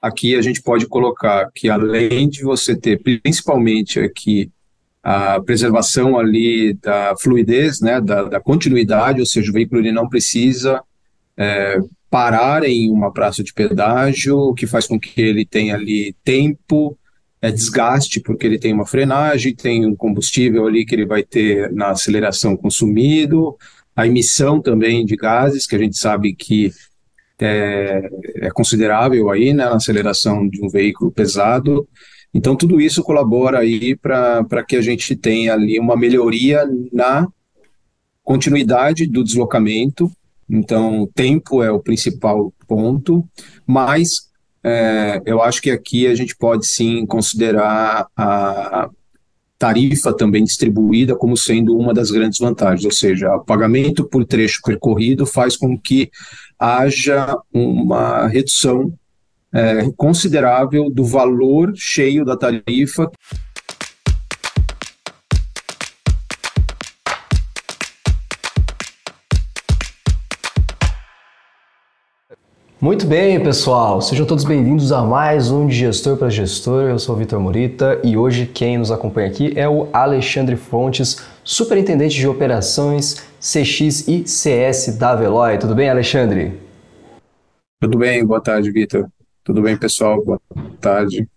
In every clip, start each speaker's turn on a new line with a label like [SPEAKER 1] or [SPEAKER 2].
[SPEAKER 1] aqui a gente pode colocar que além de você ter principalmente aqui a preservação ali da fluidez, né, da, da continuidade, ou seja, o veículo ele não precisa é, parar em uma praça de pedágio, o que faz com que ele tenha ali tempo, é, desgaste, porque ele tem uma frenagem, tem um combustível ali que ele vai ter na aceleração consumido, a emissão também de gases, que a gente sabe que é, é considerável aí né, na aceleração de um veículo pesado. Então, tudo isso colabora aí para que a gente tenha ali uma melhoria na continuidade do deslocamento. Então, tempo é o principal ponto, mas é, eu acho que aqui a gente pode sim considerar a tarifa também distribuída como sendo uma das grandes vantagens, ou seja, o pagamento por trecho percorrido faz com que haja uma redução é, considerável do valor cheio da tarifa.
[SPEAKER 2] Muito bem, pessoal. Sejam todos bem-vindos a mais um de Gestor para Gestor. Eu sou o Vitor Morita e hoje quem nos acompanha aqui é o Alexandre Fontes, Superintendente de Operações CX e CS da Veloy. Tudo bem, Alexandre?
[SPEAKER 1] Tudo bem, boa tarde, Vitor. Tudo bem, pessoal? Boa tarde.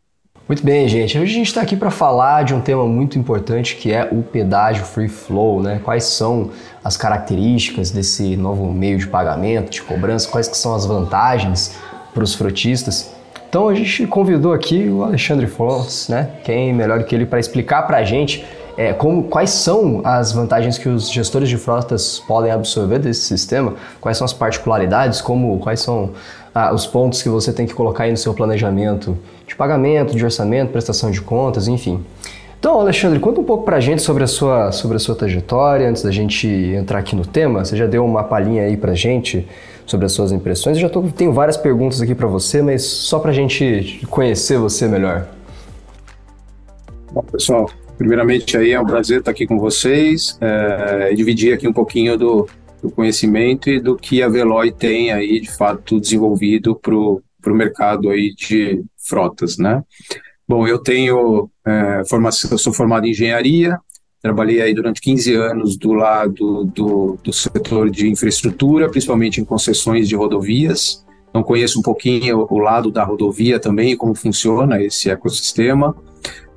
[SPEAKER 2] Muito bem, gente. Hoje a gente está aqui para falar de um tema muito importante que é o pedágio free flow, né? Quais são as características desse novo meio de pagamento, de cobrança, quais que são as vantagens para os frotistas. Então a gente convidou aqui o Alexandre Fontes, né? Quem melhor que ele para explicar para a gente é, como, quais são as vantagens que os gestores de frotas podem absorver desse sistema, quais são as particularidades, como quais são ah, os pontos que você tem que colocar aí no seu planejamento de pagamento, de orçamento, prestação de contas, enfim. Então, Alexandre, conta um pouco para a gente sobre a, sua, sobre a sua trajetória, antes da gente entrar aqui no tema. Você já deu uma palhinha aí para a gente sobre as suas impressões. Eu já tô, tenho várias perguntas aqui para você, mas só para a gente conhecer você melhor.
[SPEAKER 1] Bom, pessoal, primeiramente aí é um prazer estar aqui com vocês é, e dividir aqui um pouquinho do, do conhecimento e do que a Veloy tem aí de fato desenvolvido para o mercado aí de frotas, né? Bom, eu tenho é, formação, sou formado em engenharia, trabalhei aí durante 15 anos do lado do, do setor de infraestrutura, principalmente em concessões de rodovias. Então conheço um pouquinho o lado da rodovia também, como funciona esse ecossistema.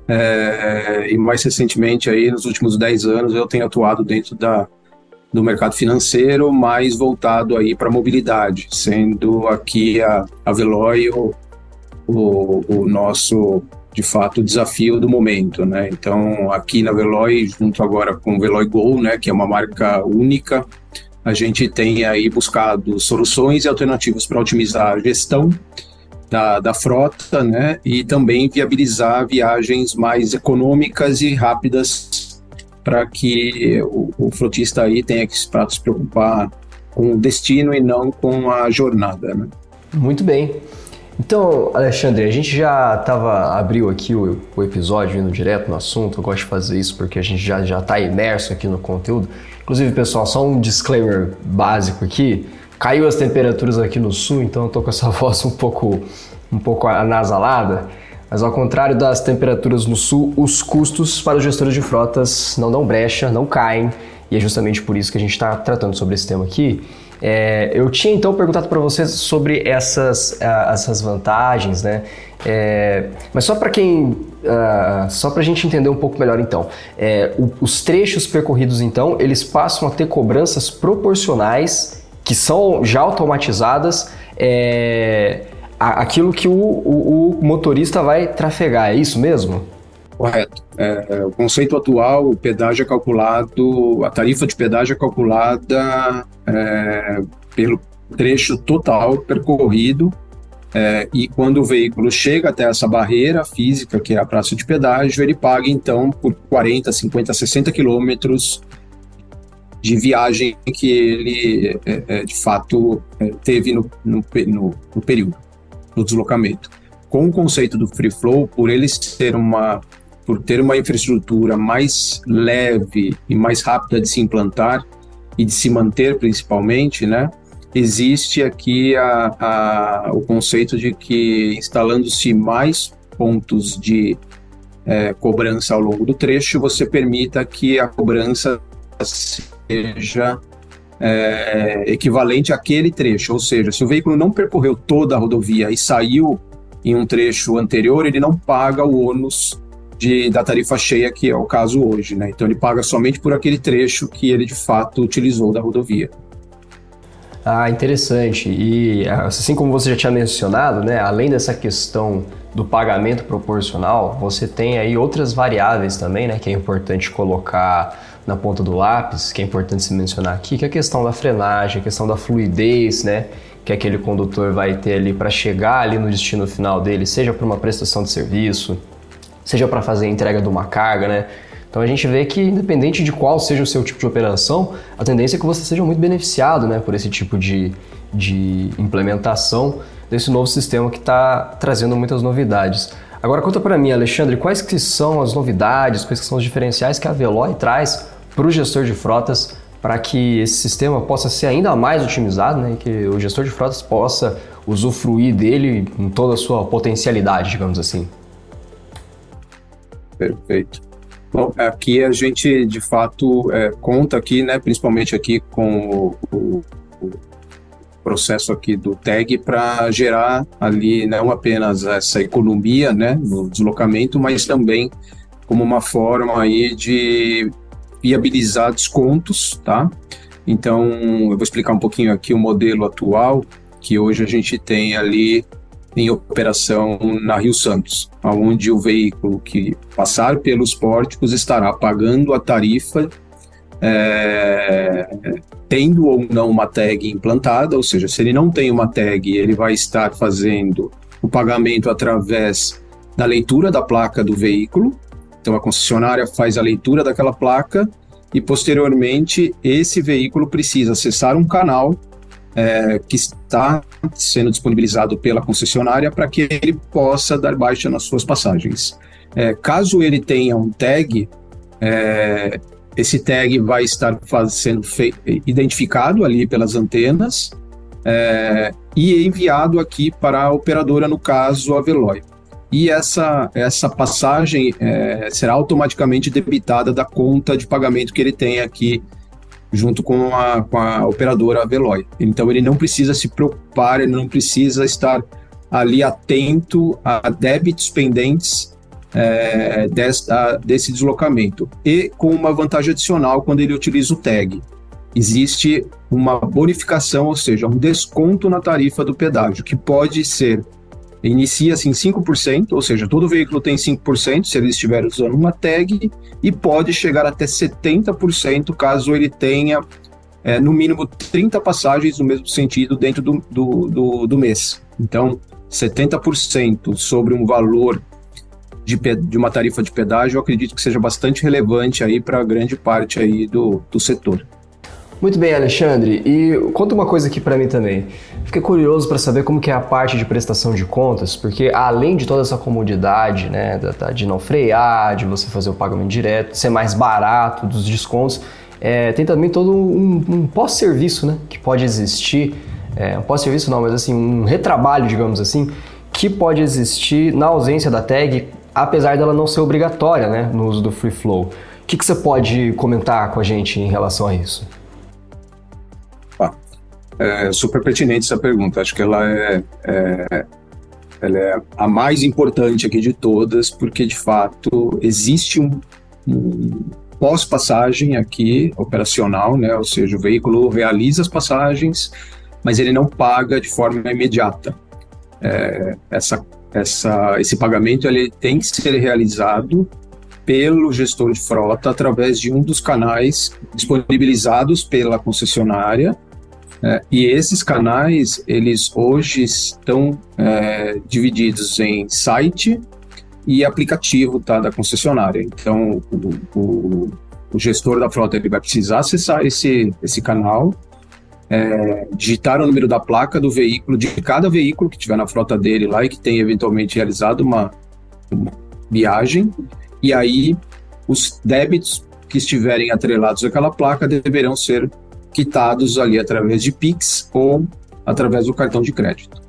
[SPEAKER 1] É, e mais recentemente aí, nos últimos 10 anos, eu tenho atuado dentro da, do mercado financeiro, mais voltado aí para mobilidade, sendo aqui a, a Veloy o, o, o nosso de fato, desafio do momento, né? Então, aqui na Veloy, junto agora com o Veloy Go, né, que é uma marca única, a gente tem aí buscado soluções e alternativas para otimizar a gestão da, da frota, né, e também viabilizar viagens mais econômicas e rápidas para que o, o frotista aí tenha que se preocupar com o destino e não com a jornada, né?
[SPEAKER 2] Muito bem. Então, Alexandre, a gente já tava, abriu aqui o, o, episódio indo direto no assunto. Eu gosto de fazer isso porque a gente já já está imerso aqui no conteúdo. Inclusive, pessoal, só um disclaimer básico aqui. Caiu as temperaturas aqui no sul, então eu tô com essa voz um pouco um pouco anasalada. Mas ao contrário das temperaturas no sul, os custos para os gestores de frotas não dão brecha, não caem. E é justamente por isso que a gente está tratando sobre esse tema aqui. É, eu tinha então perguntado para vocês sobre essas, essas vantagens, né? É, mas só para quem, uh, só para a gente entender um pouco melhor então, é, o, os trechos percorridos então eles passam a ter cobranças proporcionais que são já automatizadas é, aquilo que o, o, o motorista vai trafegar, é isso mesmo?
[SPEAKER 1] Correto. É, é, o conceito atual, o pedágio é calculado, a tarifa de pedágio é calculada é, pelo trecho total percorrido é, e quando o veículo chega até essa barreira física, que é a praça de pedágio, ele paga então por 40, 50, 60 quilômetros de viagem que ele é, é, de fato teve no, no, no, no período, no deslocamento com o conceito do free flow, por ele ser uma por ter uma infraestrutura mais leve e mais rápida de se implantar e de se manter principalmente, né? existe aqui a, a, o conceito de que instalando-se mais pontos de é, cobrança ao longo do trecho, você permita que a cobrança seja é, equivalente àquele trecho. Ou seja, se o veículo não percorreu toda a rodovia e saiu em um trecho anterior, ele não paga o ônus de, da tarifa cheia, que é o caso hoje. Né? Então, ele paga somente por aquele trecho que ele de fato utilizou da rodovia.
[SPEAKER 2] Ah, interessante. E assim como você já tinha mencionado, né, além dessa questão do pagamento proporcional, você tem aí outras variáveis também, né, que é importante colocar na ponta do lápis, que é importante se mencionar aqui, que é a questão da frenagem, a questão da fluidez, né, que aquele condutor vai ter ali para chegar ali no destino final dele, seja para uma prestação de serviço, seja para fazer a entrega de uma carga, né? Então a gente vê que independente de qual seja o seu tipo de operação, a tendência é que você seja muito beneficiado, né, por esse tipo de, de implementação desse novo sistema que está trazendo muitas novidades. Agora conta para mim, Alexandre, quais que são as novidades, quais que são os diferenciais que a Veloy traz para o gestor de frotas para que esse sistema possa ser ainda mais otimizado, né, e que o gestor de frotas possa usufruir dele em toda a sua potencialidade, digamos assim.
[SPEAKER 1] Perfeito. Bom, aqui a gente de fato é, conta aqui, né, principalmente aqui com o, o, processo aqui do tag para gerar ali não apenas essa economia, né, no deslocamento, mas também como uma forma aí de viabilizar descontos, tá? Então, eu vou explicar um pouquinho aqui o modelo atual, que hoje a gente tem ali em operação na Rio Santos, onde o veículo que passar pelos pórticos estará pagando a tarifa é, tendo ou não uma tag implantada, ou seja, se ele não tem uma tag, ele vai estar fazendo o pagamento através da leitura da placa do veículo, então a concessionária faz a leitura daquela placa e posteriormente esse veículo precisa acessar um canal é, que está sendo disponibilizado pela concessionária para que ele possa dar baixa nas suas passagens. É, caso ele tenha um tag, é, esse tag vai estar sendo identificado ali pelas antenas é, e enviado aqui para a operadora, no caso a Veloy e essa, essa passagem é, será automaticamente debitada da conta de pagamento que ele tem aqui junto com a, com a operadora Veloy. Então ele não precisa se preocupar, ele não precisa estar ali atento a débitos pendentes é, desse deslocamento. E com uma vantagem adicional quando ele utiliza o tag. Existe uma bonificação, ou seja, um desconto na tarifa do pedágio, que pode ser inicia-se em 5%, ou seja, todo veículo tem 5% se ele estiver usando uma tag, e pode chegar até 70% caso ele tenha é, no mínimo 30 passagens no mesmo sentido dentro do, do, do, do mês. Então, 70% sobre um valor de, de, uma tarifa de pedágio, eu acredito que seja bastante relevante aí para grande parte aí do, do setor.
[SPEAKER 2] Muito bem, Alexandre. E conta uma coisa aqui para mim também. Fiquei curioso para saber como que é a parte de prestação de contas, porque além de toda essa comodidade, né, de não frear, de você fazer o pagamento direto, ser mais barato, dos descontos, é, tem também todo um, um pós-serviço, né, que pode existir. É, um pós-serviço não, mas assim, um retrabalho, digamos assim, que pode existir na ausência da tag, apesar dela não ser obrigatória, né, no uso do Free Flow. O que, que você pode comentar com a gente em relação a isso?
[SPEAKER 1] É super pertinente essa pergunta. Acho que ela é, é, ela é a mais importante aqui de todas, porque de fato existe um, um pós-passagem aqui operacional, né? Ou seja, o veículo realiza as passagens, mas ele não paga de forma imediata. É, essa, essa, esse pagamento ele tem que ser realizado pelo gestor de frota através de um dos canais disponibilizados pela concessionária é, e esses canais, eles hoje estão é, divididos em site e aplicativo tá, da concessionária. Então, o, o, o, gestor da frota ele vai precisar acessar esse, esse canal, é, digitar o número da placa do veículo, de cada veículo que tiver na frota dele lá e que tenha eventualmente realizado uma, uma viagem, e aí os débitos que estiverem atrelados àquela placa deverão ser quitados ali através de Pix ou através do cartão de crédito.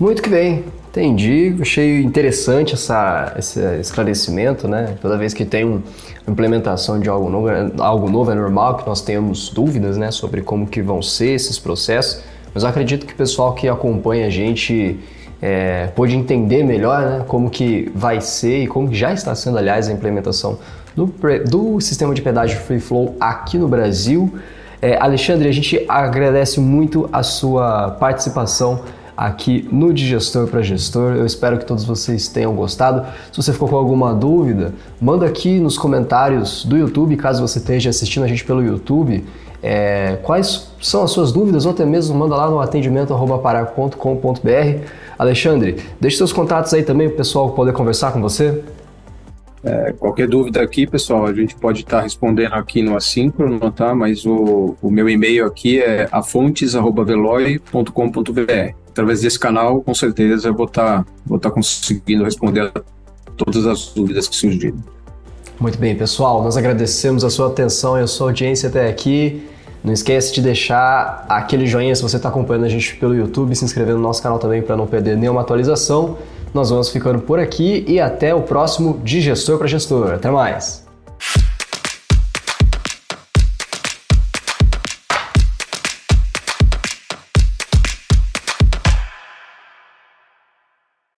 [SPEAKER 2] Muito que bem, entendi. Achei interessante essa, esse esclarecimento, né? Toda vez que tem uma implementação de algo novo, algo novo é normal que nós tenhamos dúvidas, né, sobre como que vão ser esses processos. Mas acredito que o pessoal que acompanha a gente é, pôde entender melhor né, como que vai ser e como já está sendo, aliás, a implementação do, do sistema de pedágio Free Flow aqui no Brasil. É, Alexandre, a gente agradece muito a sua participação aqui no Digestor para Gestor. Eu espero que todos vocês tenham gostado. Se você ficou com alguma dúvida, manda aqui nos comentários do YouTube, caso você esteja assistindo a gente pelo YouTube. É, quais são as suas dúvidas ou até mesmo manda lá no atendimento.parar.com.br. Alexandre, deixe seus contatos aí também para o pessoal poder conversar com você.
[SPEAKER 1] É, qualquer dúvida aqui, pessoal, a gente pode estar tá respondendo aqui no assíncrono, tá? Mas o, o meu e-mail aqui é afontes.veloy.com.br. Através desse canal, com certeza, eu vou estar tá, vou tá conseguindo responder todas as dúvidas que surgirem.
[SPEAKER 2] Muito bem, pessoal, nós agradecemos a sua atenção e a sua audiência até aqui. Não esquece de deixar aquele joinha se você está acompanhando a gente pelo YouTube, se inscrever no nosso canal também para não perder nenhuma atualização. Nós vamos ficando por aqui e até o próximo de Gestor para Gestor. Até mais!